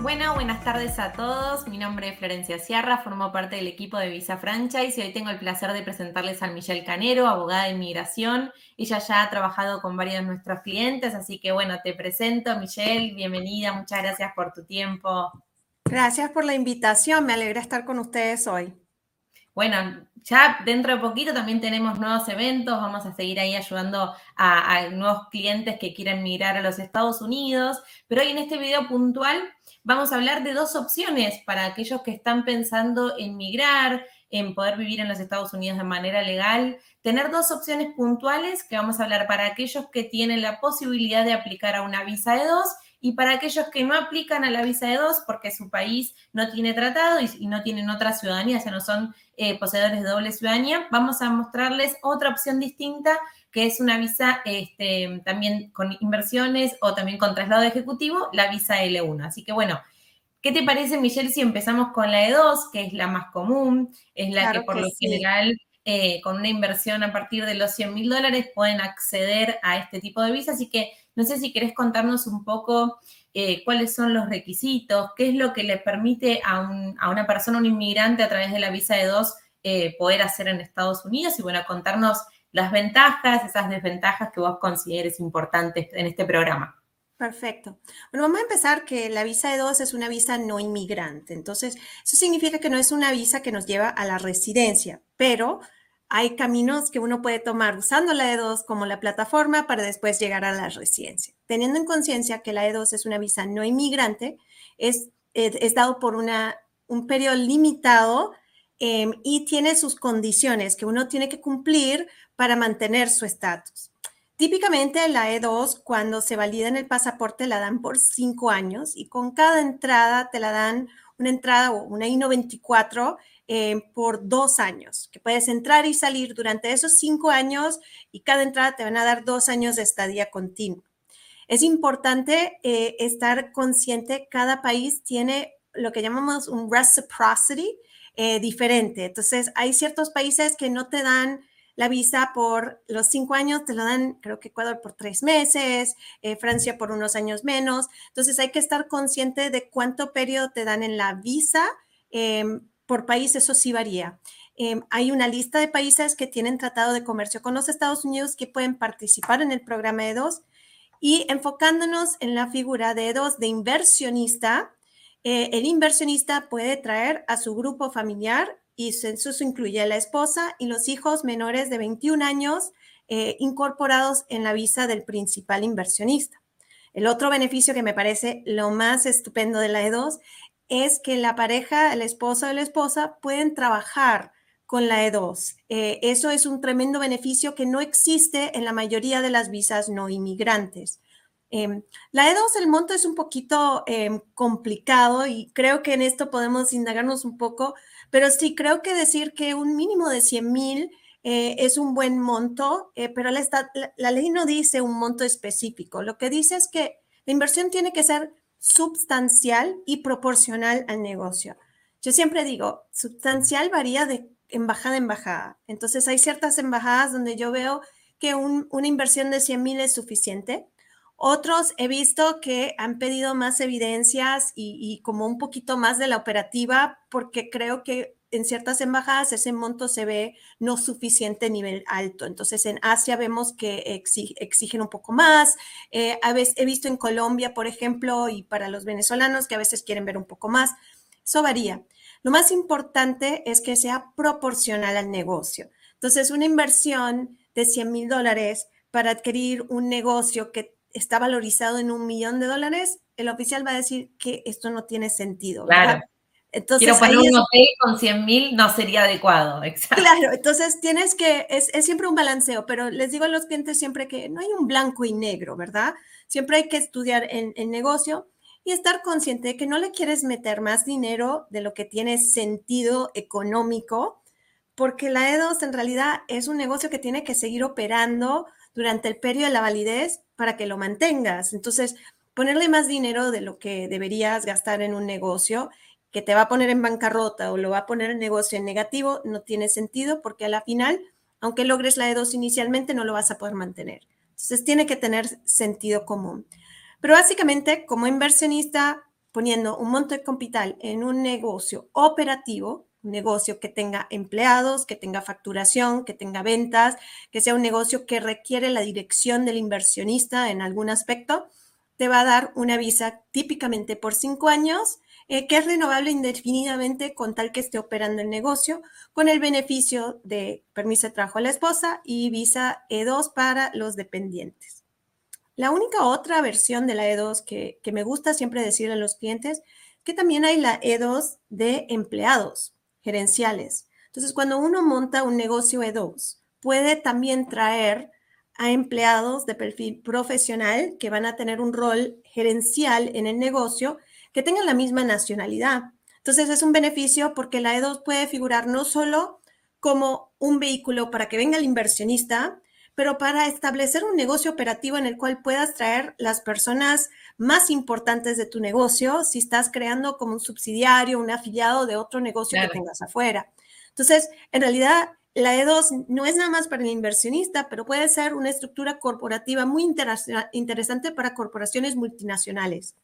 Bueno, buenas tardes a todos. Mi nombre es Florencia Sierra, formo parte del equipo de Visa Franchise y hoy tengo el placer de presentarles a Michelle Canero, abogada de inmigración. Ella ya ha trabajado con varios de nuestros clientes, así que bueno, te presento, Michelle, bienvenida, muchas gracias por tu tiempo. Gracias por la invitación, me alegra estar con ustedes hoy. Bueno, ya dentro de poquito también tenemos nuevos eventos, vamos a seguir ahí ayudando a, a nuevos clientes que quieren migrar a los Estados Unidos, pero hoy en este video puntual vamos a hablar de dos opciones para aquellos que están pensando en migrar, en poder vivir en los Estados Unidos de manera legal, tener dos opciones puntuales que vamos a hablar para aquellos que tienen la posibilidad de aplicar a una visa de dos y para aquellos que no aplican a la visa de dos porque su país no tiene tratado y, no tienen otra ciudadanía, o sea, no son eh, poseedores de doble ciudadanía, vamos a mostrarles otra opción distinta que es una visa este, también con inversiones o también con traslado ejecutivo, la visa L1. Así que bueno, ¿qué te parece, Michelle, si empezamos con la E2, que es la más común, es la que por lo general eh, con una inversión a partir de los 100 mil dólares pueden acceder a este tipo de visa? Así que no sé si querés contarnos un poco eh, cuáles son los requisitos, qué es lo que le permite a, una persona, un inmigrante a través de la visa E2 eh, poder hacer en Estados Unidos y bueno, contarnos las ventajas, esas desventajas que vos consideres importantes en este programa. Perfecto. Bueno, vamos a empezar que la visa de dos es una visa no inmigrante. Entonces, eso significa que no es una visa que nos lleva a la residencia, pero hay caminos que uno puede tomar usando la E2 como la plataforma para después llegar a la residencia. Teniendo en conciencia que la E2 es una visa no inmigrante, es, es, dado por una, un periodo limitado em, y tiene sus condiciones que uno tiene que cumplir para mantener su estatus. Típicamente la E2, cuando se valida en el pasaporte, la dan por cinco años y con cada entrada te la dan una entrada o una I-94 eh, por dos años, que puedes entrar y salir durante esos cinco años y cada entrada te van a dar dos años de estadía continua. Es importante eh, estar consciente, cada país tiene lo que llamamos un reciprocity eh, diferente. Entonces, hay ciertos países que no te dan la visa por los cinco años, te la dan, creo que Ecuador por tres meses, eh, Francia por unos años menos. Entonces hay que estar consciente de cuánto periodo te dan en la visa. Em, por país, eso sí varía. Em, hay una lista de países que tienen tratado de comercio con los Estados Unidos que pueden participar en el programa de dos y enfocándonos en la figura de dos de inversionista, eh, el inversionista puede traer a su grupo familiar y eso incluye a la esposa y los hijos menores de 21 años eh, incorporados en la visa del principal inversionista. El otro beneficio que me parece lo más estupendo de la E2 es que la pareja, el esposo o la esposa pueden trabajar con la E2. Eh, eso es un tremendo beneficio que no existe en la mayoría de las visas no inmigrantes. Em, la E2, el monto es un poquito em, complicado y creo que en esto podemos indagarnos un poco pero sí creo que decir que un mínimo de 100 mil eh, es un buen monto, eh, pero la, ley no dice un monto específico. Lo que dice es que la inversión tiene que ser sustancial y proporcional al negocio. Yo siempre digo, sustancial varía de embajada a embajada. Entonces hay ciertas embajadas donde yo veo que una inversión de 100 mil es suficiente otros he visto que han pedido más evidencias y, como un poquito más de la operativa, porque creo que en ciertas embajadas ese monto se ve no suficiente nivel alto. Entonces en Asia vemos que exigen un poco más. Eh, a veces, he visto en Colombia, por ejemplo, y para los venezolanos que a veces quieren ver un poco más. Eso varía. Lo más importante es que sea proporcional al negocio. Entonces, una inversión de 100 mil dólares para adquirir un negocio que está valorizado en un millón de dólares, el oficial va a decir que esto no tiene sentido. Claro. Entonces, Quiero poner un hotel con 100 mil, no sería adecuado. Exacto. Claro, entonces tienes que, es, siempre un balanceo, pero les digo a los clientes siempre que no hay un blanco y negro, ¿verdad? Siempre hay que estudiar el, el negocio y estar consciente de que no le quieres meter más dinero de lo que tiene sentido económico porque la E2 en realidad es un negocio que tiene que seguir operando durante el periodo de la validez para que lo mantengas. Entonces, ponerle más dinero de lo que deberías gastar en un negocio que te va a poner en bancarrota o lo va a poner el negocio en negativo no tiene sentido porque a la final, aunque logres la E2 inicialmente, no lo vas a poder mantener. Entonces, tiene que tener sentido común. Pero básicamente, como inversionista, poniendo un monto de capital en un negocio operativo, un negocio que tenga empleados, que tenga facturación, que tenga ventas, que sea un negocio que requiere la dirección del inversionista en algún aspecto, te va a dar una visa típicamente por cinco años, eh, que es renovable indefinidamente con tal que esté operando el negocio, con el beneficio de permiso de trabajo a la esposa y visa E2 para los dependientes. La única otra versión de la E2 que, que me gusta siempre decirle a los clientes es que también hay la E2 de empleados gerenciales. Entonces, cuando uno monta un negocio E2, puede también traer a empleados de perfil profesional que van a tener un rol gerencial en el negocio que tengan la misma nacionalidad. Entonces, es un beneficio porque la E2 puede figurar no solo como un vehículo para que venga el inversionista, pero para establecer un negocio operativo en el cual puedas traer las personas más importantes de tu negocio si estás creando como un subsidiario, un afiliado de otro negocio que tengas afuera. Entonces, en realidad, la E2 no es nada más para el inversionista, pero puede ser una estructura corporativa muy interesante para corporaciones multinacionales.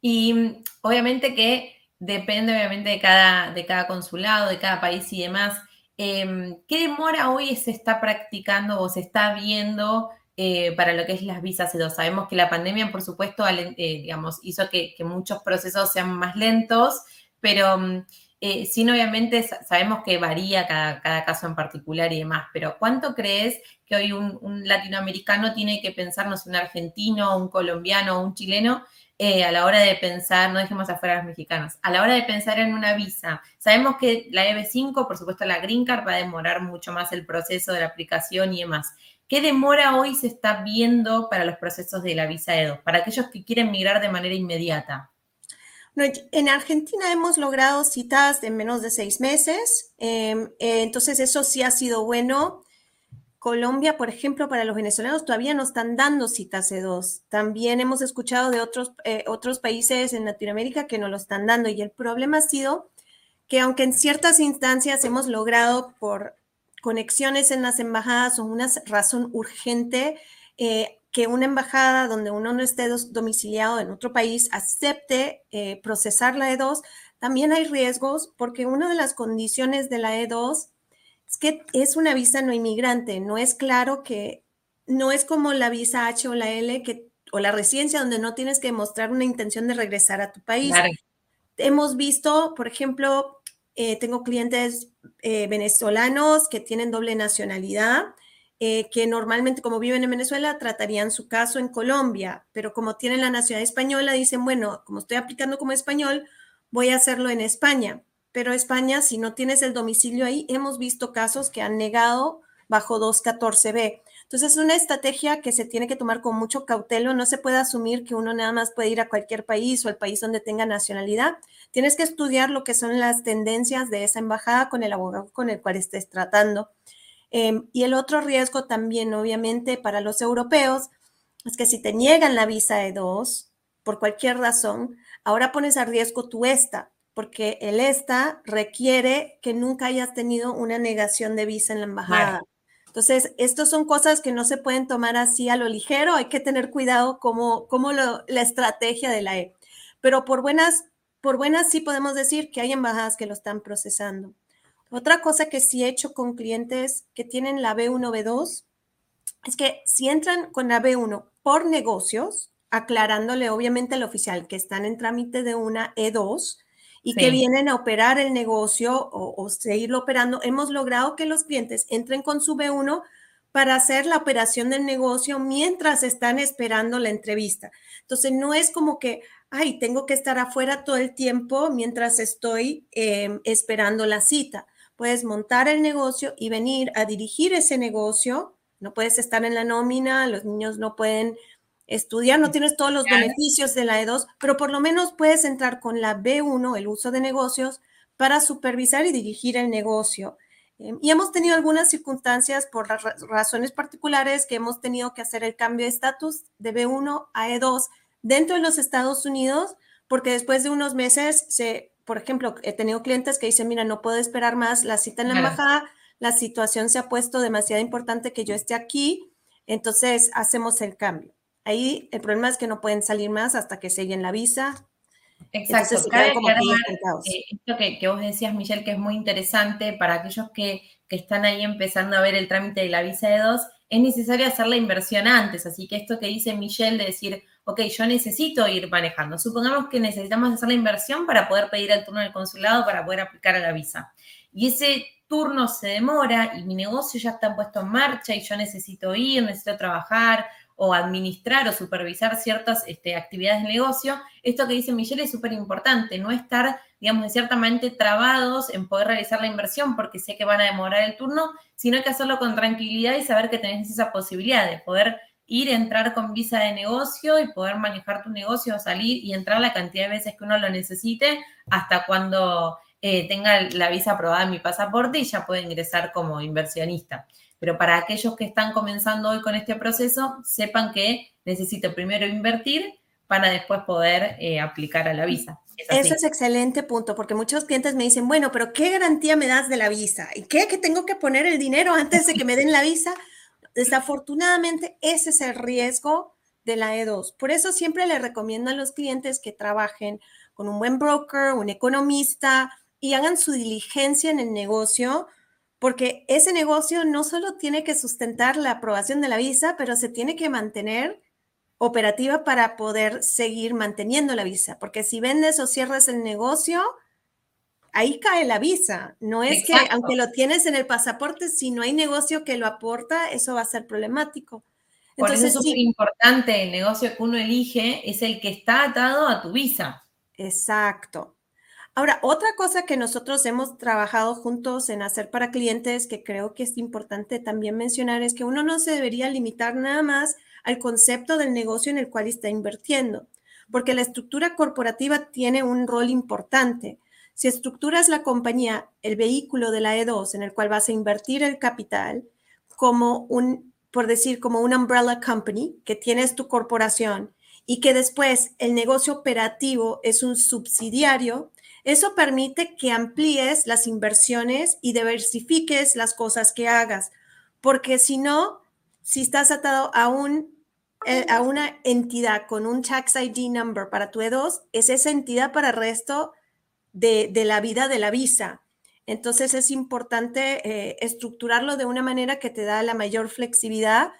Y obviamente que depende obviamente de cada, de cada consulado, de cada país y demás. Em, ¿Qué demora hoy se está practicando o se está viendo eh, para lo que es las visas E2? Sabemos que la pandemia, por supuesto, eh, digamos, hizo que, muchos procesos sean más lentos, pero mm, eh, sin obviamente sabemos que varía cada, caso en particular y demás, pero ¿cuánto crees que hoy un, latinoamericano tiene que pensarnos un argentino, un colombiano, un chileno eh, a la hora de pensar, no dejemos afuera a los mexicanos, a la hora de pensar en una visa, sabemos que la EB5, por supuesto la Green Card, va a demorar mucho más el proceso de la aplicación y demás. ¿Qué demora hoy se está viendo para los procesos de la visa E2, para aquellos que quieren migrar de manera inmediata? En Argentina hemos logrado citas de menos de seis meses, em, eh, entonces eso sí ha sido bueno. Colombia, por ejemplo, para los venezolanos todavía no están dando citas C2. También hemos escuchado de otros, eh, otros países en Latinoamérica que no lo están dando. Y el problema ha sido que aunque en ciertas instancias hemos logrado por conexiones en las embajadas o una razón urgente, eh, que una embajada donde uno no esté domiciliado en otro país acepte eh, procesar la E2, también hay riesgos porque una de las condiciones de la E2 es que es una visa no inmigrante, no es claro que no es como la visa H o la L que, o la residencia donde no tienes que mostrar una intención de regresar a tu país. Hemos visto, por ejemplo, eh, tengo clientes eh, venezolanos que tienen doble nacionalidad, eh, que normalmente como viven en Venezuela tratarían su caso en Colombia, pero como tienen la nacionalidad española, dicen, bueno, como estoy aplicando como español, voy a hacerlo en España pero España, si no tienes el domicilio ahí, hemos visto casos que han negado bajo 214B. Entonces, es una estrategia que se tiene que tomar con mucho cautelo. No se puede asumir que uno nada más puede ir a cualquier país o al país donde tenga nacionalidad. Tienes que estudiar lo que son las tendencias de esa embajada con el abogado con el cual estés tratando. Em, y el otro riesgo también, obviamente, para los europeos es que si te niegan la visa E2 por cualquier razón, ahora pones a riesgo tu ESTA porque el ESTA requiere que nunca hayas tenido una negación de visa en la embajada. Entonces, estas son cosas que no se pueden tomar así a lo ligero, hay que tener cuidado como, como la estrategia de la E. Pero por buenas, por buenas sí podemos decir que hay embajadas que lo están procesando. Otra cosa que sí he hecho con clientes que tienen la B1, B2, es que si entran con la B1 por negocios, aclarándole obviamente al oficial que están en trámite de una E2, y que vienen a operar el negocio o, seguirlo operando, hemos logrado que los clientes entren con su B1 para hacer la operación del negocio mientras están esperando la entrevista. Entonces, no es como que, ay, tengo que estar afuera todo el tiempo mientras estoy em, esperando la cita. Puedes montar el negocio y venir a dirigir ese negocio. No puedes estar en la nómina, los niños no pueden estudiar, no tienes todos los beneficios de la E2, pero por lo menos puedes entrar con la B1, el uso de negocios, para supervisar y dirigir el negocio. Y hemos tenido algunas circunstancias por razones particulares que hemos tenido que hacer el cambio de estatus de B1 a E2 dentro de los Estados Unidos, porque después de unos meses, se, por ejemplo, he tenido clientes que dicen, mira, no puedo esperar más la cita en la embajada, la situación se ha puesto demasiado importante que yo esté aquí, entonces hacemos el cambio. Ahí el problema es que no pueden salir más hasta que sellen la visa, Exacto, cabe eh, esto que, que, vos decías, Michelle, que es muy interesante para aquellos que, que, están ahí empezando a ver el trámite de la visa de dos, es necesario hacer la inversión antes. Así que esto que dice Michelle de decir, ok, yo necesito ir manejando. Supongamos que necesitamos hacer la inversión para poder pedir el turno del consulado para poder aplicar a la visa. Y ese turno se demora y mi negocio ya está puesto en marcha y yo necesito ir, necesito trabajar o administrar o supervisar ciertas este, actividades de negocio, esto que dice Michelle es súper importante, no estar, digamos, de cierta manera trabados en poder realizar la inversión porque sé que van a demorar el turno, sino que hacerlo con tranquilidad y saber que tenés esa posibilidad de poder ir, entrar con visa de negocio y poder manejar tu negocio, salir y entrar la cantidad de veces que uno lo necesite hasta cuando eh, tenga la visa aprobada en mi pasaporte y ya puede ingresar como inversionista. Pero para aquellos que están comenzando hoy con este proceso, sepan que necesito primero invertir para después poder eh, aplicar a la visa. Ese es excelente punto, porque muchos clientes me dicen, bueno, pero ¿qué garantía me das de la visa? ¿Y qué? ¿Que tengo que poner el dinero antes de que me den la visa? Desafortunadamente, ese es el riesgo de la E2. Por eso siempre le recomiendo a los clientes que trabajen con un buen broker, un economista y hagan su diligencia en el negocio porque ese negocio no solo tiene que sustentar la aprobación de la visa, pero se tiene que mantener operativa para poder seguir manteniendo la visa, porque si vendes o cierras el negocio, ahí cae la visa. No es que, aunque lo tienes en el pasaporte, si no hay negocio que lo aporta, eso va a ser problemático. Entonces, eso es importante, el negocio que uno elige es el que está atado a tu visa. Exacto. Ahora, otra cosa que nosotros hemos trabajado juntos en hacer para clientes, que creo que es importante también mencionar, es que uno no se debería limitar nada más al concepto del negocio en el cual está invirtiendo, porque la estructura corporativa tiene un rol importante. Si estructuras la compañía, el vehículo de la E2 en el cual vas a invertir el capital, como un, por decir, como un umbrella company, que tienes tu corporación y que después el negocio operativo es un subsidiario, eso permite que amplíes las inversiones y diversifiques las cosas que hagas, porque si no, si estás atado a, un, eh, a una entidad con un tax ID number para tu E2, es esa entidad para el resto de, la vida de la visa. Entonces es importante eh, estructurarlo de una manera que te da la mayor flexibilidad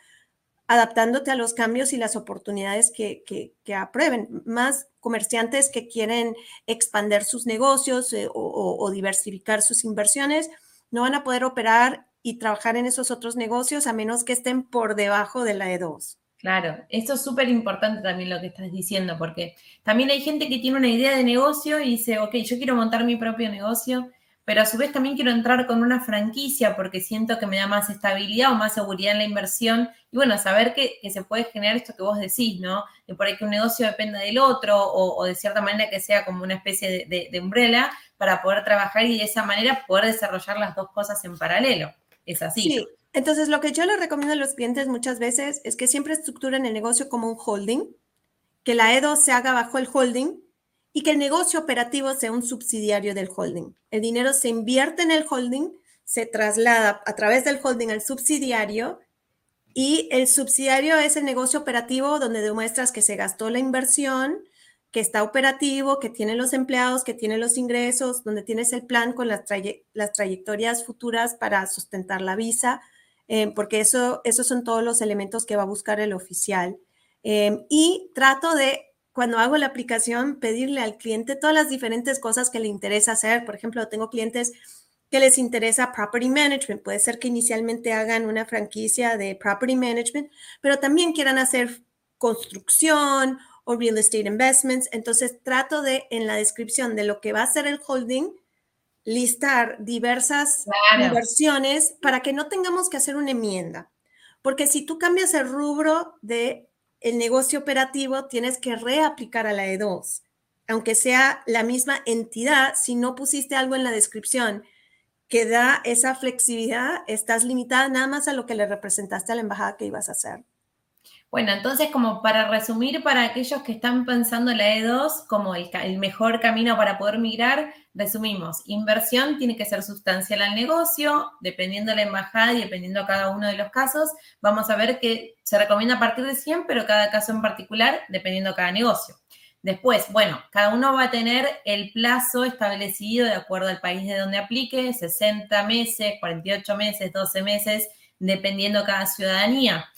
adaptándote a los cambios y las oportunidades que, aprueben. Más comerciantes que quieren expandir sus negocios eh, o, diversificar sus inversiones no van a poder operar y trabajar en esos otros negocios a menos que estén por debajo de la E2. Claro, esto es súper importante también lo que estás diciendo, porque también hay gente que tiene una idea de negocio y dice, ok, yo quiero montar mi propio negocio pero a su vez también quiero entrar con una franquicia porque siento que me da más estabilidad o más seguridad en la inversión. Y bueno, saber que, se puede generar esto que vos decís, ¿no? De por ahí que un negocio dependa del otro o, de cierta manera que sea como una especie de, de, umbrella para poder trabajar y de esa manera poder desarrollar las dos cosas en paralelo. Es así. Sí. Entonces, lo que yo les recomiendo a los clientes muchas veces es que siempre estructuren el negocio como un holding, que la EDO se haga bajo el holding y que el negocio operativo sea un subsidiario del holding. El dinero se invierte en el holding, se traslada a través del holding al subsidiario y el subsidiario es el negocio operativo donde demuestras que se gastó la inversión, que está operativo, que tiene los empleados, que tiene los ingresos, donde tienes el plan con las, trayectorias futuras para sustentar la visa, eh, porque eso, esos son todos los elementos que va a buscar el oficial. Eh, y trato de cuando hago la aplicación, pedirle al cliente todas las diferentes cosas que le interesa hacer. Por ejemplo, tengo clientes que les interesa property management. Puede ser que inicialmente hagan una franquicia de property management, pero también quieran hacer construcción o real estate investments. Entonces, trato de, en la descripción de lo que va a ser el holding, listar diversas inversiones para que no tengamos que hacer una enmienda. Porque si tú cambias el rubro de el negocio operativo tienes que reaplicar a la E2, aunque sea la misma entidad, si no pusiste algo en la descripción que da esa flexibilidad, estás limitada nada más a lo que le representaste a la embajada que ibas a hacer. Bueno, entonces como para resumir, para aquellos que están pensando la E2 como el, mejor camino para poder migrar, resumimos, inversión tiene que ser sustancial al negocio, dependiendo de la embajada y dependiendo cada uno de los casos, vamos a ver que se recomienda a partir de 100, pero cada caso en particular, dependiendo de cada negocio. Después, bueno, cada uno va a tener el plazo establecido de acuerdo al país de donde aplique, 60 meses, 48 meses, 12 meses, dependiendo cada ciudadanía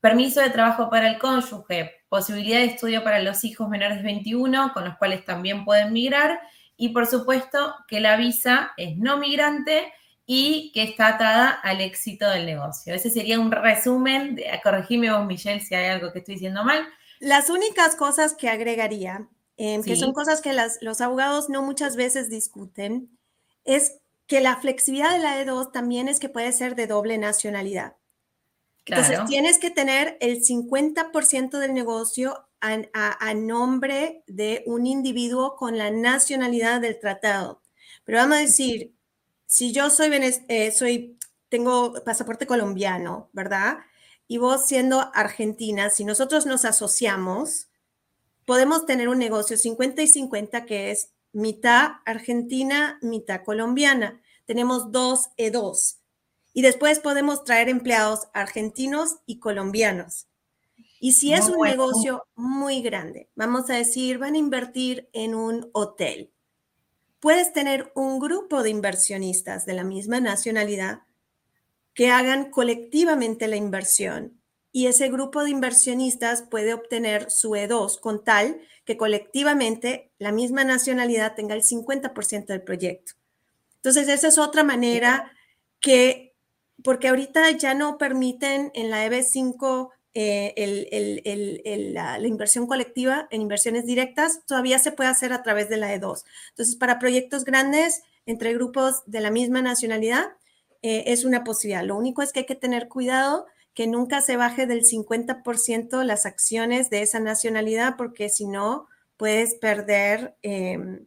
permiso de trabajo para el cónyuge, posibilidad de estudio para los hijos menores de 21, con los cuales también pueden migrar, y por supuesto que la visa es no migrante y que está atada al éxito del negocio. Ese sería un resumen, de, corregime vos, Michelle, si hay algo que estoy diciendo mal. Las únicas cosas que agregaría, em, que son cosas que los abogados no muchas veces discuten, es que la flexibilidad de la E2 también es que puede ser de doble nacionalidad. Entonces, tienes que tener el 50% del negocio a, nombre de un individuo con la nacionalidad del tratado. Pero vamos a decir, si yo soy, eh, soy tengo pasaporte colombiano, ¿verdad? Y vos siendo argentina, si nosotros nos asociamos, podemos tener un negocio 50 y 50 que es mitad argentina, mitad colombiana. Tenemos dos E2. Y después podemos traer empleados argentinos y colombianos. Y si es un negocio muy grande, vamos a decir, van a invertir en un hotel. Puedes tener un grupo de inversionistas de la misma nacionalidad que hagan colectivamente la inversión y ese grupo de inversionistas puede obtener su E2 con tal que colectivamente la misma nacionalidad tenga el 50% del proyecto. Entonces, esa es otra manera que porque ahorita ya no permiten en la EB5 eh, la, inversión colectiva en inversiones directas, todavía se puede hacer a través de la E2. Entonces, para proyectos grandes entre grupos de la misma nacionalidad, eh, es una posibilidad. Lo único es que hay que tener cuidado que nunca se baje del 50% las acciones de esa nacionalidad, porque si no, puedes perder em,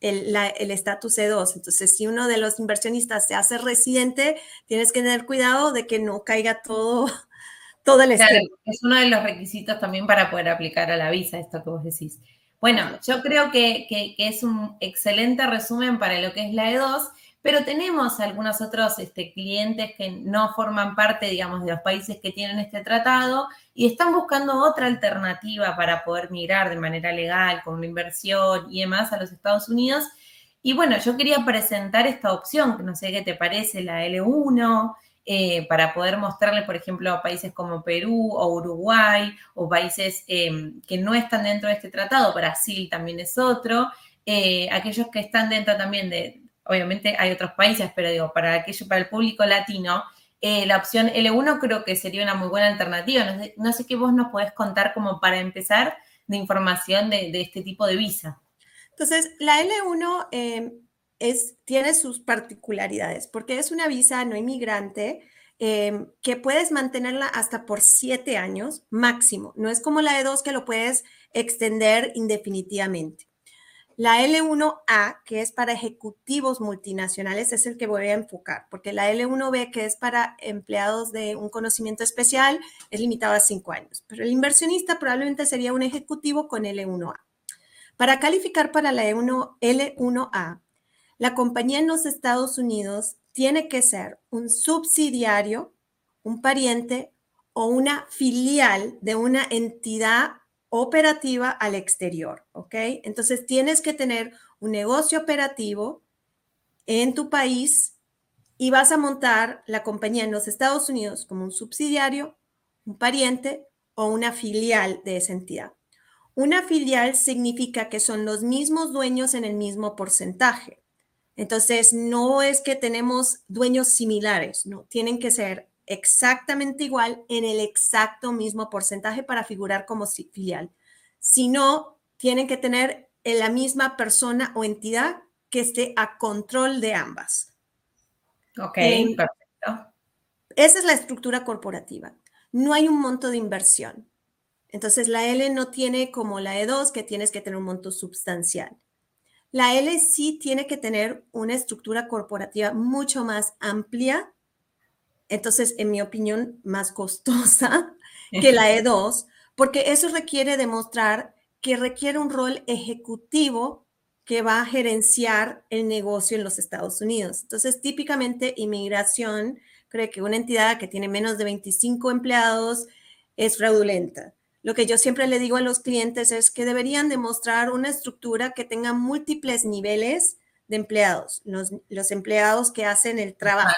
el estatus E2. Entonces, si uno de los inversionistas se hace residente, tienes que tener cuidado de que no caiga todo, todo el claro, Es uno de los requisitos también para poder aplicar a la visa, esto que vos decís. Bueno, yo creo que, que es un excelente resumen para lo que es la E2 pero tenemos algunos otros este, clientes que no forman parte, digamos, de los países que tienen este tratado y están buscando otra alternativa para poder migrar de manera legal, con una inversión y demás a los Estados Unidos. Y bueno, yo quería presentar esta opción, que no sé qué te parece, la L1, eh, para poder mostrarle, por ejemplo, a países como Perú o Uruguay o países em, que no están dentro de este tratado, Brasil también es otro, eh, aquellos que están dentro también de, obviamente hay otros países, pero digo, para aquello, para el público latino, eh, la opción L1 creo que sería una muy buena alternativa. No sé, qué vos nos podés contar como para empezar de información de, este tipo de visa. Entonces, la L1 em, tiene sus particularidades porque es una visa no inmigrante em, que puedes mantenerla hasta por siete años máximo. No es como la E2 que lo puedes extender indefinitivamente. La L1A, que es para ejecutivos multinacionales, es el que voy a enfocar, porque la L1B, que es para empleados de un conocimiento especial, es limitado a cinco años. Pero el inversionista probablemente sería un ejecutivo con L1A. Para calificar para la L1, L1A, la compañía en los Estados Unidos tiene que ser un subsidiario, un pariente o una filial de una entidad operativa al exterior, ¿ok? Entonces tienes que tener un negocio operativo en tu país y vas a montar la compañía en los Estados Unidos como un subsidiario, un pariente o una filial de esa entidad. Una filial significa que son los mismos dueños en el mismo porcentaje. Entonces, no es que tenemos dueños similares, no, tienen que ser exactamente igual en el exacto mismo porcentaje para figurar como filial. Si no, tienen que tener la misma persona o entidad que esté a control de ambas. Ok, perfecto. Esa es la estructura corporativa. No hay un monto de inversión. Entonces, la L no tiene como la E2, que tienes que tener un monto sustancial. La L sí tiene que tener una estructura corporativa mucho más amplia, entonces, en mi opinión, más costosa que la E2, porque eso requiere demostrar que requiere un rol ejecutivo que va a gerenciar el negocio en los Estados Unidos. Entonces, típicamente, inmigración cree que una entidad que tiene menos de 25 empleados es fraudulenta. Lo que yo siempre le digo a los clientes es que deberían demostrar una estructura que tenga múltiples niveles de empleados, los, empleados que hacen el trabajo,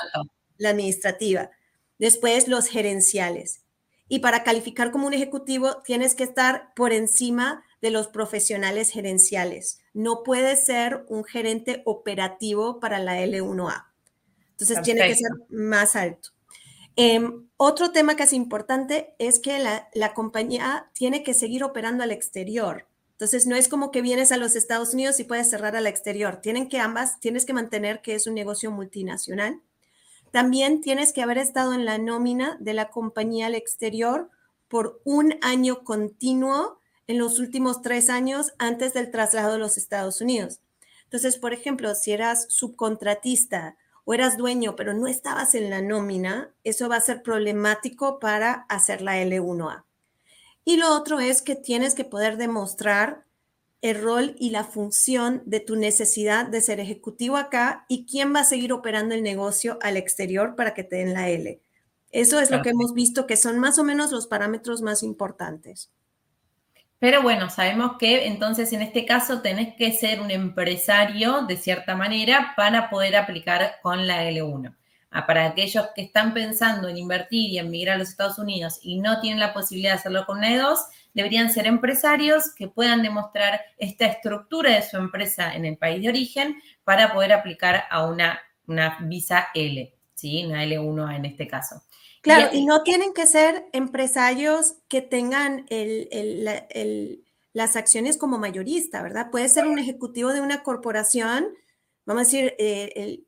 la administrativa, después los gerenciales. Y para calificar como un ejecutivo tienes que estar por encima de los profesionales gerenciales. No puede ser un gerente operativo para la L1A. Entonces tiene que ser más alto. Em, otro tema que es importante es que la, la, compañía tiene que seguir operando al exterior. Entonces, no es como que vienes a los Estados Unidos y puedes cerrar al exterior. Tienen que ambas, tienes que mantener que es un negocio multinacional. También tienes que haber estado en la nómina de la compañía al exterior por un año continuo en los últimos tres años antes del traslado a los Estados Unidos. Entonces, por ejemplo, si eras subcontratista o eras dueño, pero no estabas en la nómina, eso va a ser problemático para hacer la L1A. Y lo otro es que tienes que poder demostrar el rol y la función de tu necesidad de ser ejecutivo acá y quién va a seguir operando el negocio al exterior para que te den la L. Eso es lo que hemos visto que son más o menos los parámetros más importantes. Pero bueno, sabemos que entonces en este caso tenés que ser un empresario de cierta manera para poder aplicar con la L1. Para aquellos que están pensando en invertir y en migrar a los Estados Unidos y no tienen la posibilidad de hacerlo con la E2, deberían ser empresarios que puedan demostrar esta estructura de su empresa en el país de origen para poder aplicar a una, una visa L, ¿sí? una L1 en este caso. Claro, y, no tienen que ser empresarios que tengan las acciones como mayorista, ¿verdad? Puede ser un ejecutivo de una corporación, vamos a decir, eh,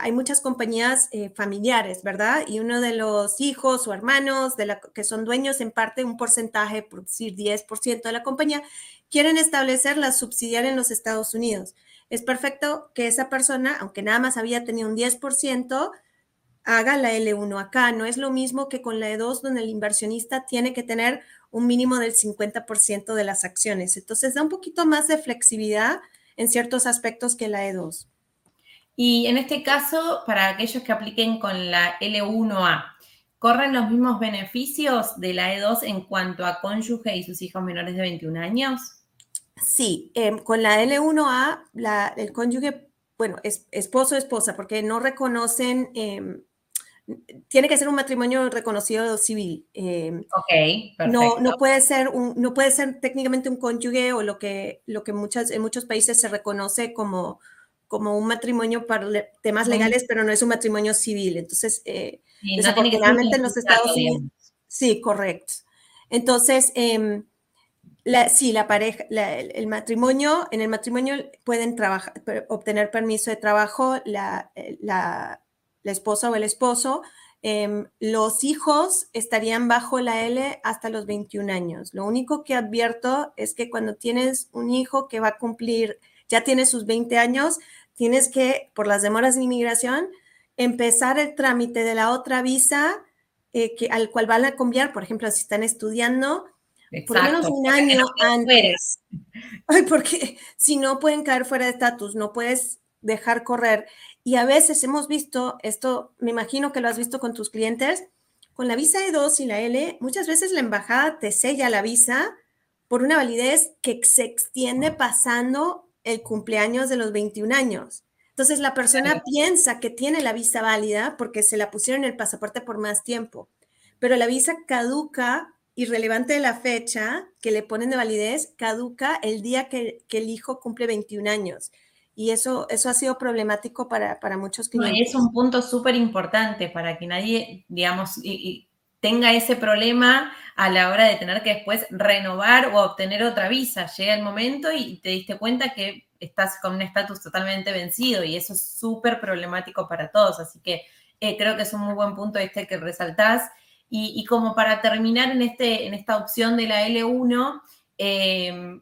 hay muchas compañías eh, familiares, ¿verdad? Y uno de los hijos o hermanos de la, que son dueños en parte un porcentaje, por decir 10% de la compañía, quieren establecer la subsidiaria en los Estados Unidos. Es perfecto que esa persona, aunque nada más había tenido un 10%, haga la L1 acá. No es lo mismo que con la E2, donde el inversionista tiene que tener un mínimo del 50% de las acciones. Entonces da un poquito más de flexibilidad en ciertos aspectos que la E2. Y en este caso, para aquellos que apliquen con la L1A, ¿corren los mismos beneficios de la E2 en cuanto a cónyuge y sus hijos menores de 21 años? Sí, em, con la L1A, el cónyuge, bueno, es esposo o esposa, porque no reconocen em, tiene que ser un matrimonio reconocido civil. Eh, ok, perfecto. No, no, puede ser un, no puede ser técnicamente un cónyuge o lo que, lo que muchas, en muchos países se reconoce como, como un matrimonio para temas legales, pero no es un matrimonio civil. Entonces, eh, desafortunadamente en los Estados Unidos. Sí, correcto. Entonces, eh, la, sí, la pareja, el matrimonio, en el matrimonio pueden trabajar, obtener permiso de trabajo, la, la la esposa o el esposo, em, los hijos estarían bajo la L hasta los 21 años. Lo único que advierto es que cuando tienes un hijo que va a cumplir, ya tiene sus 20 años, tienes que, por las demoras de inmigración, empezar el trámite de la otra visa eh, que, al cual van a cambiar, por ejemplo, si están estudiando, por lo menos un año antes. Ay, porque si no pueden caer fuera de estatus, no puedes dejar correr. Y a veces hemos visto, esto me imagino que lo has visto con tus clientes, con la visa E2 y la L, muchas veces la embajada te sella la visa por una validez que se extiende pasando el cumpleaños de los 21 años. Entonces la persona piensa que tiene la visa válida porque se la pusieron en el pasaporte por más tiempo, pero la visa caduca, irrelevante de la fecha que le ponen de validez, caduca el día que, que el hijo cumple 21 años. Y eso, eso ha sido problemático para, muchos clientes. es un punto súper importante para que nadie, digamos, y, tenga ese problema a la hora de tener que después renovar o obtener otra visa. Llega el momento y te diste cuenta que estás con un estatus totalmente vencido y eso es súper problemático para todos. Así que eh, creo que es un muy buen punto este que resaltás. Y, como para terminar en, este, en esta opción de la L1, eh,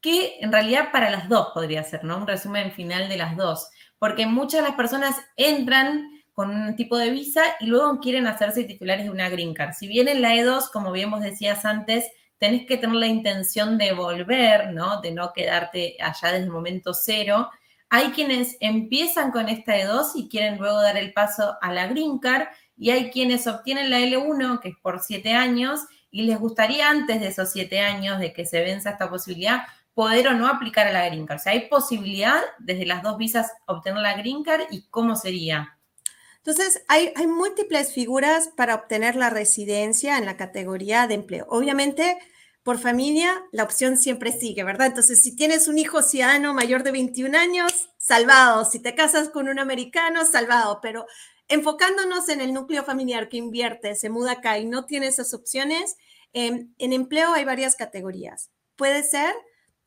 que en realidad para las dos podría ser, ¿no? Un resumen final de las dos, porque muchas de las personas entran con un tipo de visa y luego quieren hacerse titulares de una green card. Si bien en la E2, como bien vos decías antes, tenés que tener la intención de volver, ¿no? De no quedarte allá desde el momento cero. Hay quienes empiezan con esta E2 y quieren luego dar el paso a la green card y hay quienes obtienen la L1, que es por siete años, y les gustaría antes de esos siete años de que se venza esta posibilidad, poder o no aplicar a la green card. O sea, hay posibilidad desde las dos visas obtener la green card y cómo sería. Entonces, hay, hay, múltiples figuras para obtener la residencia en la categoría de empleo. Obviamente, por familia, la opción siempre sigue, ¿verdad? Entonces, si tienes un hijo ciudadano mayor de 21 años, salvado. Si te casas con un americano, salvado. Pero enfocándonos en el núcleo familiar que invierte, se muda acá y no tiene esas opciones, em, en empleo hay varias categorías. Puede ser,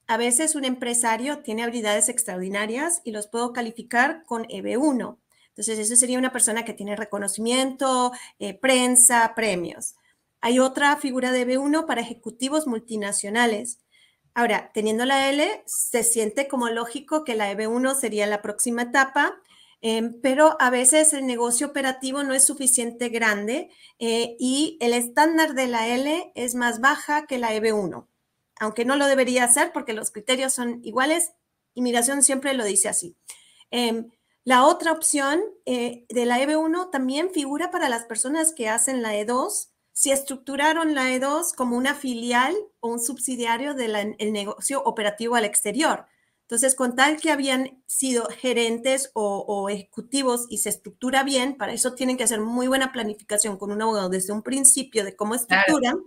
a veces un empresario tiene habilidades extraordinarias y los puedo calificar con EB1 entonces, eso sería una persona que tiene reconocimiento, eh, prensa, premios. Hay otra figura de B1 para ejecutivos multinacionales. Ahora, teniendo la L, se siente como lógico que la EB1 sería la próxima etapa, em, pero a veces el negocio operativo no es suficiente grande eh, y el estándar de la L es más baja que la EB1, aunque no lo debería ser porque los criterios son iguales. Inmigración siempre lo dice así. Em, la otra opción eh, de la EB1 también figura para las personas que hacen la E2, si estructuraron la E2 como una filial o un subsidiario del negocio operativo al exterior. Entonces, con tal que habían sido gerentes o, ejecutivos y se estructura bien, para eso tienen que hacer muy buena planificación con un abogado desde un principio de cómo estructuran,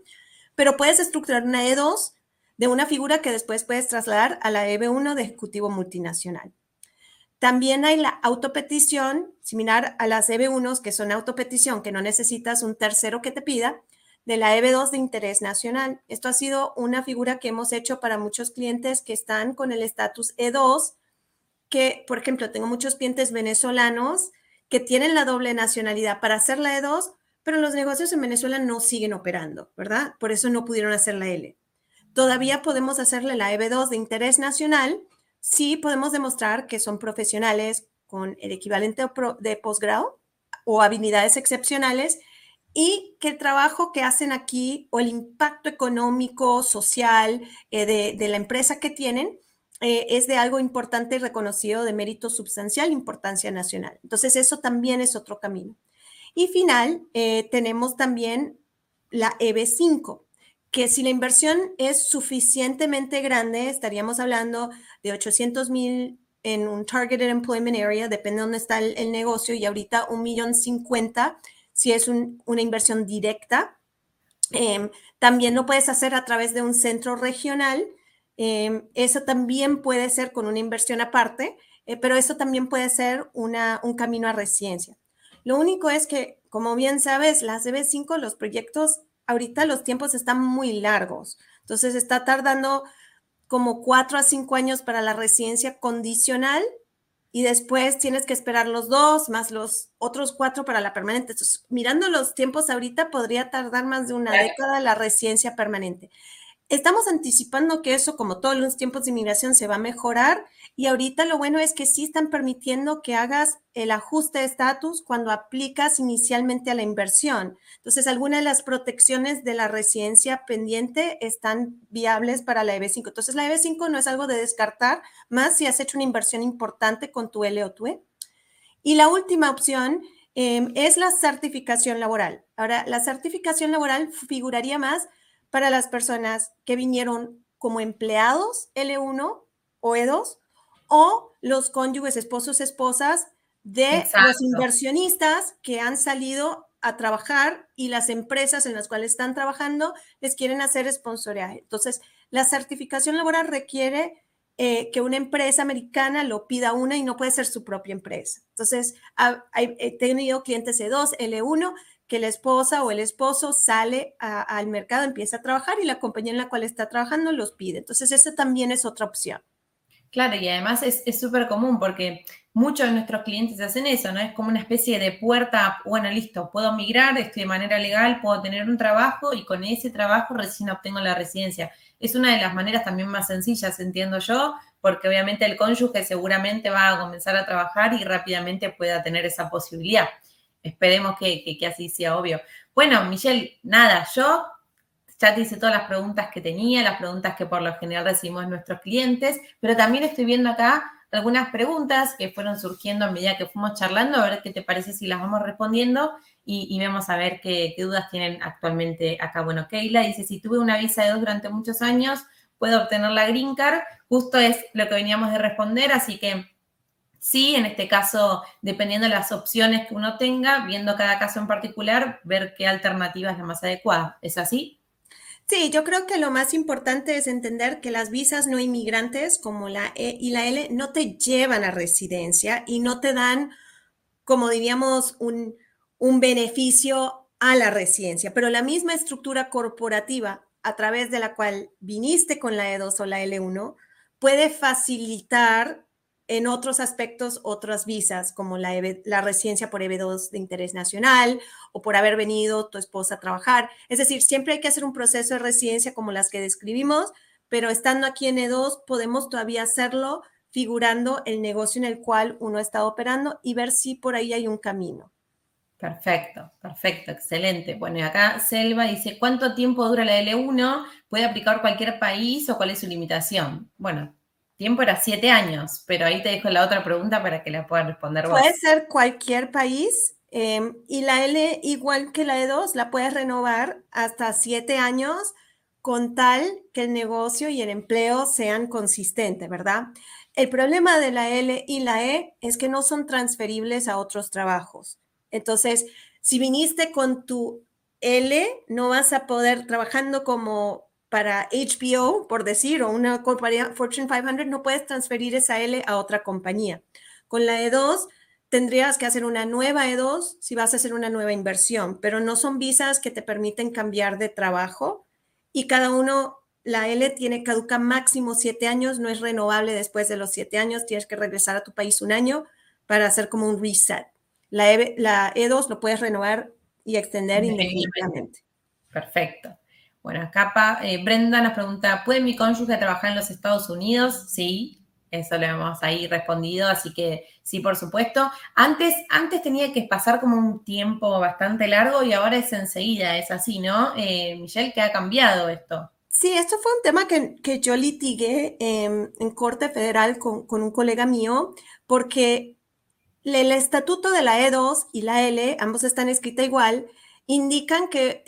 pero puedes estructurar una E2 de una figura que después puedes trasladar a la EB1 de ejecutivo multinacional. También hay la autopetición, similar a las EB1, que son autopetición, que no necesitas un tercero que te pida, de la EB2 de interés nacional. Esto ha sido una figura que hemos hecho para muchos clientes que están con el estatus E2, que, por ejemplo, tengo muchos clientes venezolanos que tienen la doble nacionalidad para hacer la E2, pero los negocios en Venezuela no siguen operando, ¿verdad? Por eso no pudieron hacer la L. Todavía podemos hacerle la EB2 de interés nacional, sí podemos demostrar que son profesionales con el equivalente de posgrado o habilidades excepcionales y que el trabajo que hacen aquí o el impacto económico, social eh, de, la empresa que tienen eh, es de algo importante y reconocido de mérito sustancial, importancia nacional. Entonces, eso también es otro camino. Y final, eh, tenemos también la EB5, que si la inversión es suficientemente grande, estaríamos hablando de 800 mil en un Targeted Employment Area, depende de dónde está el, negocio, y ahorita un millón cincuenta si es una inversión directa. Em, también lo puedes hacer a través de un centro regional. Em, eso también puede ser con una inversión aparte, eh, pero eso también puede ser una, un camino a residencia. Lo único es que, como bien sabes, las DB5, los proyectos ahorita los tiempos están muy largos, entonces está tardando como cuatro a cinco años para la residencia condicional y después tienes que esperar los dos más los otros cuatro para la permanente. Entonces, mirando los tiempos ahorita, podría tardar más de una década la residencia permanente. Estamos anticipando que eso, como todos los tiempos de inmigración, se va a mejorar y ahorita lo bueno es que sí están permitiendo que hagas el ajuste de estatus cuando aplicas inicialmente a la inversión. Entonces, algunas de las protecciones de la residencia pendiente están viables para la EB5. Entonces, la EB5 no es algo de descartar, más si has hecho una inversión importante con tu L o tu E. Y la última opción em, es la certificación laboral. Ahora, la certificación laboral figuraría más para las personas que vinieron como empleados L1 o E2 o los cónyuges, esposos, esposas de los inversionistas que han salido a trabajar y las empresas en las cuales están trabajando les quieren hacer sponsoreaje. Entonces, la certificación laboral requiere eh, que una empresa americana lo pida una y no puede ser su propia empresa. Entonces, he tenido clientes E2, L1 que la esposa o el esposo sale al mercado, empieza a trabajar y la compañía en la cual está trabajando los pide. Entonces, esa también es otra opción. Claro, y además es súper común porque muchos de nuestros clientes hacen eso, ¿no? Es como una especie de puerta, bueno, listo, puedo migrar, de manera legal, puedo tener un trabajo y con ese trabajo recién obtengo la residencia. Es una de las maneras también más sencillas, entiendo yo, porque obviamente el cónyuge seguramente va a comenzar a trabajar y rápidamente pueda tener esa posibilidad. Esperemos que, que así sea obvio. Bueno, Michelle, nada, yo ya te hice todas las preguntas que tenía, las preguntas que por lo general recibimos nuestros clientes, pero también estoy viendo acá algunas preguntas que fueron surgiendo a medida que fuimos charlando, a ver qué te parece si las vamos respondiendo y, vemos a ver qué, dudas tienen actualmente acá. Bueno, Keila dice, si tuve una visa de dos durante muchos años, puedo obtener la Green Card. Justo es lo que veníamos de responder, así que sí, en este caso, dependiendo de las opciones que uno tenga, viendo cada caso en particular, ver qué alternativa es la más adecuada. ¿Es así? Sí, yo creo que lo más importante es entender que las visas no inmigrantes como la E y la L no te llevan a residencia y no te dan, como diríamos, un, un beneficio a la residencia, pero la misma estructura corporativa a través de la cual viniste con la E2 o la L1 puede facilitar en otros aspectos otras visas, como la, la, residencia por EB2 de interés nacional o por haber venido tu esposa a trabajar. Es decir, siempre hay que hacer un proceso de residencia como las que describimos, pero estando aquí en E2 podemos todavía hacerlo figurando el negocio en el cual uno está operando y ver si por ahí hay un camino. Perfecto, perfecto, excelente. Bueno, y acá Selva dice, ¿cuánto tiempo dura la L1? ¿Puede aplicar cualquier país o cuál es su limitación? Bueno, tiempo era siete años, pero ahí te dejo la otra pregunta para que la puedas responder vos. Puede ser cualquier país em, y la L, igual que la E2, la puedes renovar hasta siete años con tal que el negocio y el empleo sean consistentes, ¿verdad? El problema de la L y la E es que no son transferibles a otros trabajos. Entonces, si viniste con tu L, no vas a poder trabajando como para HBO, por decir, o una compañía Fortune 500, no puedes transferir esa L a otra compañía. Con la E2 tendrías que hacer una nueva E2 si vas a hacer una nueva inversión, pero no son visas que te permiten cambiar de trabajo y cada uno, la L tiene caduca máximo siete años, no es renovable después de los siete años, tienes que regresar a tu país un año para hacer como un reset. La, e, la E2 lo puedes renovar y extender indefinidamente. Perfecto. Bueno, acá eh, Brenda nos pregunta, ¿puede mi cónyuge trabajar en los Estados Unidos? Sí, eso lo hemos ahí respondido, así que sí, por supuesto. Antes, antes tenía que pasar como un tiempo bastante largo y ahora es enseguida, es así, ¿no? Eh, Michelle, ¿qué ha cambiado esto? Sí, esto fue un tema que, yo litigué en Corte Federal con, con, un colega mío, porque el estatuto de la E2 y la L, ambos están escritas igual, indican que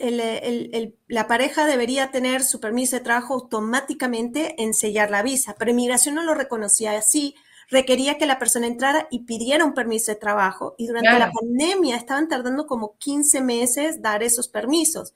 la pareja debería tener su permiso de trabajo automáticamente en sellar la visa, pero inmigración no lo reconocía así, requería que la persona entrara y pidiera un permiso de trabajo y durante la pandemia estaban tardando como 15 meses dar esos permisos.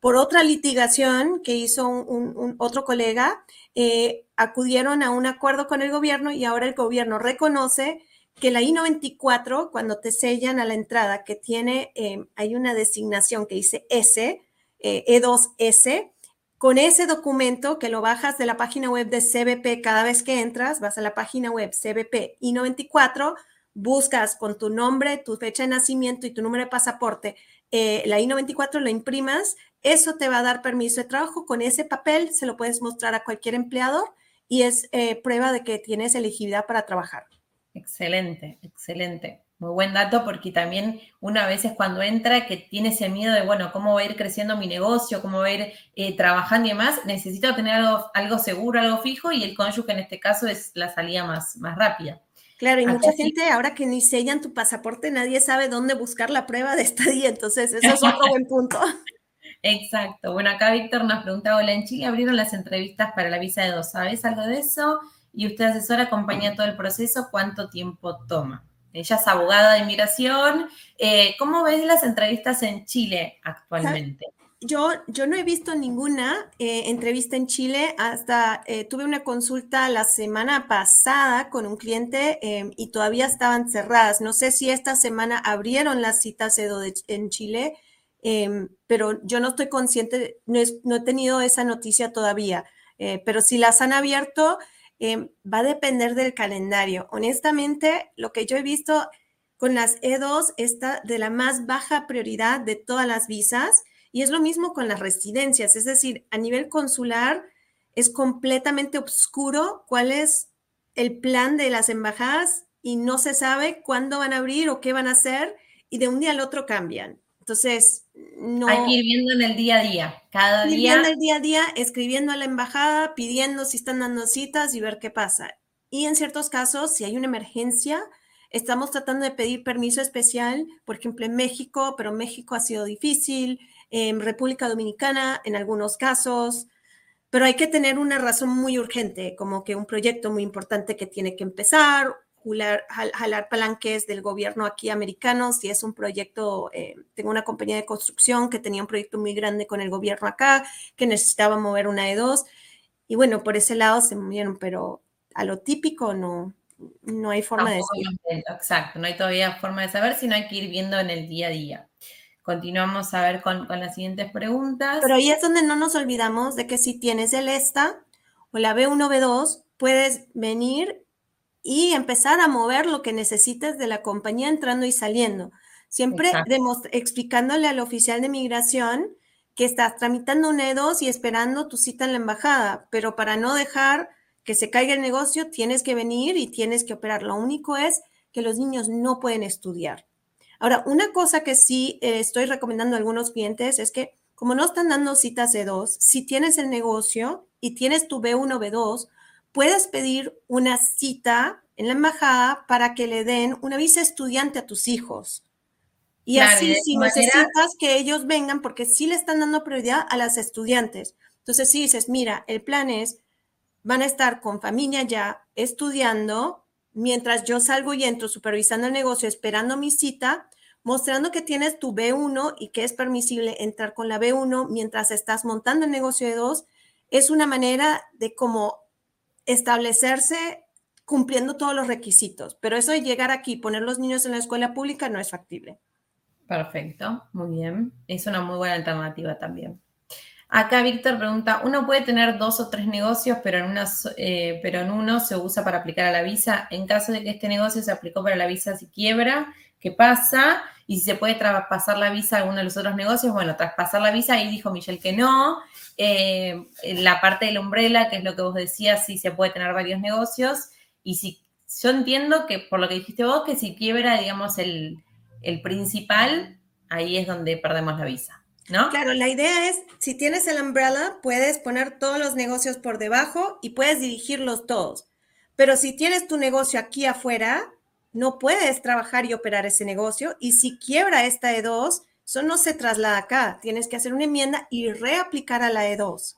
Por otra litigación que hizo un, otro colega, eh, acudieron a un acuerdo con el gobierno y ahora el gobierno reconoce que la I-94, cuando te sellan a la entrada, que tiene, eh, hay una designación que dice S, E2S, eh, e con ese documento que lo bajas de la página web de CBP cada vez que entras, vas a la página web CBP I-94, buscas con tu nombre, tu fecha de nacimiento y tu número de pasaporte, eh, la I-94 lo imprimas, eso te va a dar permiso de trabajo. Con ese papel se lo puedes mostrar a cualquier empleador y es prueba de que tienes elegibilidad para trabajar. Excelente, excelente. Muy buen dato porque también una vez es cuando entra que tiene ese miedo de, bueno, ¿cómo va a ir creciendo mi negocio? ¿Cómo va a ir eh, trabajando y demás? Necesito tener algo, algo seguro, algo fijo y el cónyuge en este caso es la salida más, más rápida. Claro, y mucha gente, ahora que ni sellan tu pasaporte, nadie sabe dónde buscar la prueba de estadía, entonces eso es otro buen punto. Exacto. Bueno, acá Víctor nos preguntaba, hola, en Chile abrieron las entrevistas para la visa de dos, ¿sabes algo de eso? Y usted asesora, acompaña todo el proceso, ¿cuánto tiempo toma? Ella es abogada de inmigración. Eh, ¿Cómo ves las entrevistas en Chile actualmente? Yo, yo no he visto ninguna eh, entrevista en Chile. Hasta eh, tuve una consulta la semana pasada con un cliente y todavía estaban cerradas. No sé si esta semana abrieron las citas en Chile, pero yo no estoy consciente, no, no, he tenido esa noticia todavía. pero si las han abierto, eh, va a depender del calendario. Honestamente, lo que yo he visto con las E2 está de la más baja prioridad de todas las visas y es lo mismo con las residencias, es decir, a nivel consular es completamente oscuro cuál es el plan de las embajadas y no se sabe cuándo van a abrir o qué van a hacer y de un día al otro cambian. Entonces, no. Hay que ir viendo en el día a día, cada ir día. Viendo el día a día, escribiendo a la embajada, pidiendo si están dando citas y ver qué pasa. Y en ciertos casos, si hay una emergencia, estamos tratando de pedir permiso especial, por ejemplo, en México, pero México ha sido difícil, en República Dominicana en algunos casos, pero hay que tener una razón muy urgente, como que un proyecto muy importante que tiene que empezar, jalar, palanques del gobierno aquí americano, si es un proyecto, eh, tengo una compañía de construcción que tenía un proyecto muy grande con el gobierno acá, que necesitaba mover una de dos, y bueno, por ese lado se movieron, pero a lo típico no, no hay forma de decir. Exacto, no hay todavía forma de saber, sino hay que ir viendo en el día a día. Continuamos a ver con, las siguientes preguntas. Pero ahí es donde no nos olvidamos de que si tienes el ESTA o la B1, B2, puedes venir y empezar a mover lo que necesites de la compañía entrando y saliendo. Siempre explicándole al oficial de migración que estás tramitando un E2 y esperando tu cita en la embajada, pero para no dejar que se caiga el negocio, tienes que venir y tienes que operar. Lo único es que los niños no pueden estudiar. Ahora, una cosa que sí eh, estoy recomendando a algunos clientes es que como no están dando citas de dos, si tienes el negocio y tienes tu B1, B2, puedes pedir una cita en la embajada para que le den una visa estudiante a tus hijos. Y así, si necesitas que ellos vengan, porque sí le están dando prioridad a las estudiantes. Entonces, si dices, mira, el plan es, van a estar con familia ya estudiando, mientras yo salgo y entro supervisando el negocio, esperando mi cita, mostrando que tienes tu B1 y que es permisible entrar con la B1 mientras estás montando el negocio de dos, es una manera de cómo establecerse cumpliendo todos los requisitos. Pero eso de llegar aquí poner los niños en la escuela pública no es factible. Perfecto, muy bien. Es una muy buena alternativa también. Acá Víctor pregunta, ¿uno puede tener dos o tres negocios, pero en, eh, pero en uno se usa para aplicar a la visa? En caso de que este negocio se aplicó para la visa si quiebra, ¿qué pasa? Y si se puede traspasar la visa a alguno de los otros negocios, bueno, traspasar la visa, ahí dijo Michelle que no. Eh, la parte del umbrella, que es lo que vos decías, sí se puede tener varios negocios. Y si yo entiendo que por lo que dijiste vos, que si quiebra, digamos, el, el principal, ahí es donde perdemos la visa. ¿No? Claro, la idea es, si tienes el umbrella, puedes poner todos los negocios por debajo y puedes dirigirlos todos. Pero si tienes tu negocio aquí afuera, no puedes trabajar y operar ese negocio. Y si quiebra esta E2, eso no se traslada acá. Tienes que hacer una enmienda y reaplicar a la E2.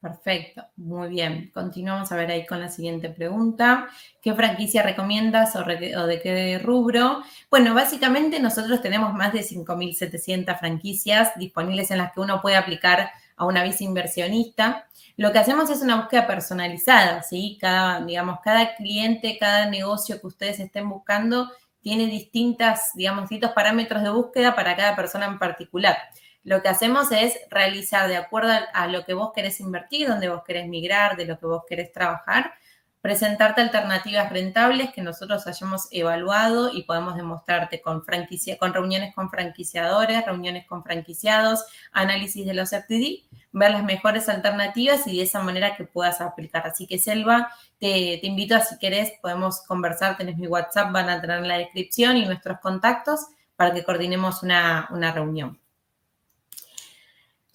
Perfecto, muy bien. Continuamos a ver ahí con la siguiente pregunta. ¿Qué franquicia recomiendas o, de qué rubro? Bueno, básicamente nosotros tenemos más de 5.700 franquicias disponibles en las que uno puede aplicar a una visa inversionista. Lo que hacemos es una búsqueda personalizada, ¿sí? Cada, digamos, cada cliente, cada negocio que ustedes estén buscando tiene distintas, digamos, distintos parámetros de búsqueda para cada persona en particular. Lo que hacemos es realizar de acuerdo a lo que vos querés invertir, donde vos querés migrar, de lo que vos querés trabajar, presentarte alternativas rentables que nosotros hayamos evaluado y podemos demostrarte con, franquicia, con reuniones con franquiciadores, reuniones con franquiciados, análisis de los FTD, ver las mejores alternativas y de esa manera que puedas aplicar. Así que Selva, te, invito a si querés, podemos conversar, tenés mi WhatsApp, van a tener en la descripción y nuestros contactos para que coordinemos una reunión.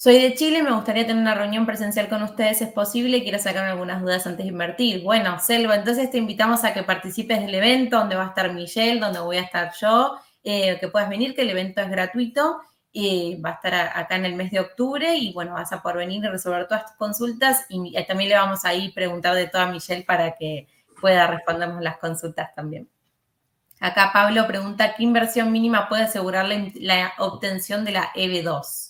Soy de Chile, me gustaría tener una reunión presencial con ustedes, es posible, quiero sacarme algunas dudas antes de invertir. Bueno, Selva, entonces te invitamos a que participes del evento donde va a estar Michelle, donde voy a estar yo, eh, que puedas venir, que el evento es gratuito, y va a estar acá en el mes de octubre y bueno, vas a poder venir y resolver todas tus consultas y también le vamos a ir preguntar de todo a Michelle para que pueda respondernos las consultas también. Acá Pablo pregunta, ¿qué inversión mínima puede asegurar la obtención de la EB2?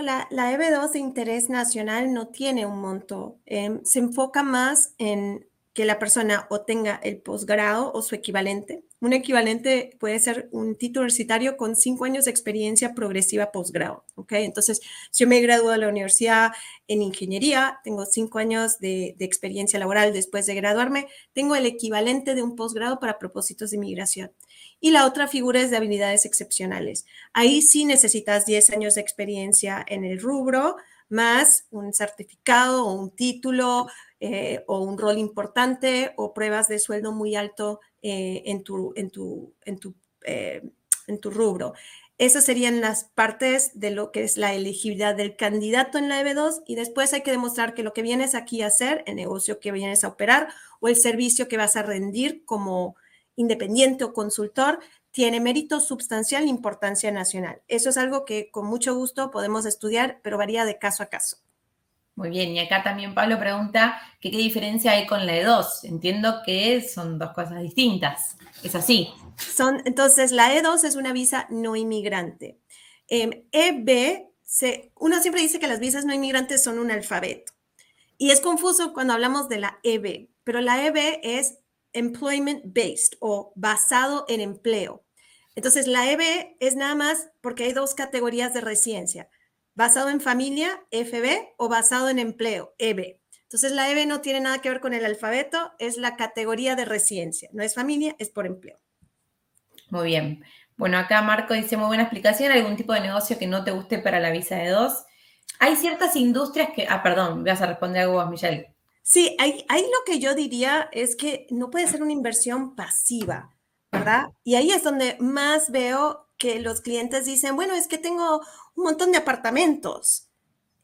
La, la EB2 de interés nacional no tiene un monto, em, se enfoca más en que la persona o tenga el posgrado o su equivalente un equivalente puede ser un título universitario con cinco años de experiencia progresiva posgrado, ¿ok? Entonces, si yo me gradué de la universidad en ingeniería, tengo cinco años de, de experiencia laboral después de graduarme, tengo el equivalente de un posgrado para propósitos de inmigración. Y la otra figura es de habilidades excepcionales. Ahí sí necesitas 10 años de experiencia en el rubro, más un certificado o un título eh, o un rol importante o pruebas de sueldo muy alto eh, en, tu, en, tu, en, tu, eh, en tu rubro. Esas serían las partes de lo que es la elegibilidad del candidato en la EB2 y después hay que demostrar que lo que vienes aquí a hacer, el negocio que vienes a operar o el servicio que vas a rendir como independiente o consultor, tiene mérito sustancial e importancia nacional. Eso es algo que con mucho gusto podemos estudiar, pero varía de caso a caso. Muy bien, y acá también Pablo pregunta que qué diferencia hay con la E2. Entiendo que son dos cosas distintas. ¿Es así? Son, entonces, la E2 es una visa no inmigrante. EB, em, se, uno siempre dice que las visas no inmigrantes son un alfabeto. Y es confuso cuando hablamos de la EB, pero la EB es employment based o basado en empleo. Entonces, la EB es nada más porque hay dos categorías de residencia, basado en familia, FB, o basado en empleo, EB. Entonces, la EB no tiene nada que ver con el alfabeto, es la categoría de residencia, no es familia, es por empleo. Muy bien. Bueno, acá Marco dice muy buena explicación, algún tipo de negocio que no te guste para la visa de dos. Hay ciertas industrias que, ah, perdón, vas a responder algo vos, Michelle. Sí, ahí, lo que yo diría es que no puede ser una inversión pasiva, ¿verdad? Y ahí es donde más veo que los clientes dicen, bueno, es que tengo un montón de apartamentos.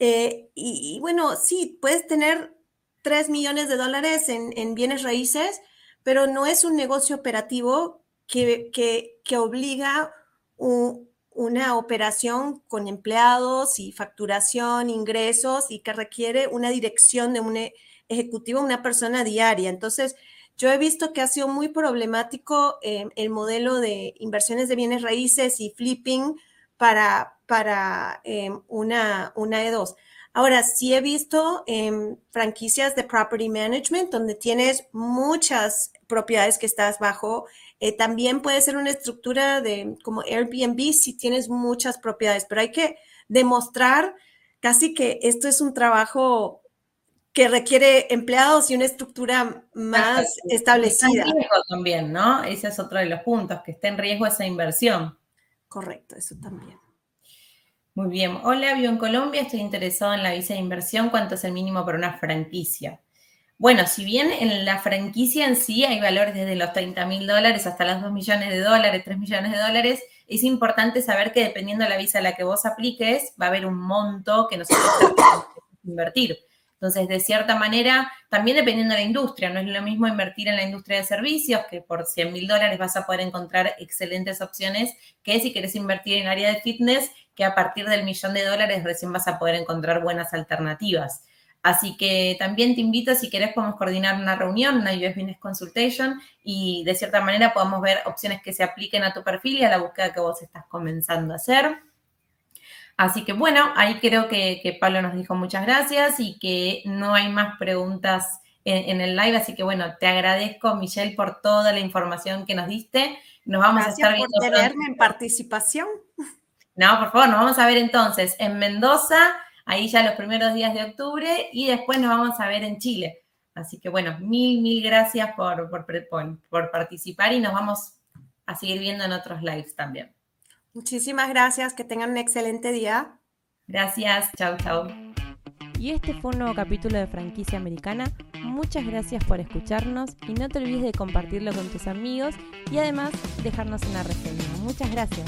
Eh, y, bueno, sí, puedes tener 3 millones de dólares en, bienes raíces, pero no es un negocio operativo que, que, obliga una operación con empleados y facturación, ingresos y que requiere una dirección de un ejecutivo una persona diaria. Entonces, yo he visto que ha sido muy problemático eh, el modelo de inversiones de bienes raíces y flipping para, para eh, una, una E2. Ahora, sí he visto em, franquicias de property management donde tienes muchas propiedades que estás bajo. Eh, también puede ser una estructura de como Airbnb si tienes muchas propiedades, pero hay que demostrar casi que esto es un trabajo que requiere empleados y una estructura más establecida. en riesgo también, ¿no? Ese es otro de los puntos, que esté en riesgo esa inversión. Correcto, eso también. Muy bien. Hola, vivo en Colombia, estoy interesado en la visa de inversión. ¿Cuánto es el mínimo para una franquicia? Bueno, si bien en la franquicia en sí hay valores desde los 30 mil dólares hasta los 2 millones de dólares, 3 millones de dólares, es importante saber que dependiendo de la visa a la que vos apliques, va a haber un monto que nosotros invertir. Entonces, de cierta manera, también dependiendo de la industria, no es lo mismo invertir en la industria de servicios, que por 100 mil dólares vas a poder encontrar excelentes opciones, que si quieres invertir en área de fitness, que a partir del millón de dólares recién vas a poder encontrar buenas alternativas. Así que también te invito, si querés, podemos coordinar una reunión, una US Business Consultation, y de cierta manera podemos ver opciones que se apliquen a tu perfil y a la búsqueda que vos estás comenzando a hacer. Así que bueno, ahí creo que, Pablo nos dijo muchas gracias y que no hay más preguntas en, el live. Así que bueno, te agradezco, Michelle, por toda la información que nos diste. Nos vamos a estar viendo. Por tenerme en participación. No, por favor, nos vamos a ver entonces en Mendoza, ahí ya los primeros días de octubre, y después nos vamos a ver en Chile. Así que bueno, mil, mil gracias por, por, por participar y nos vamos a seguir viendo en otros lives también. Muchísimas gracias, que tengan un excelente día. Gracias, chao, chao. Y este fue un nuevo capítulo de Franquicia Americana. Muchas gracias por escucharnos y no te olvides de compartirlo con tus amigos y además dejarnos una reseña. Muchas gracias.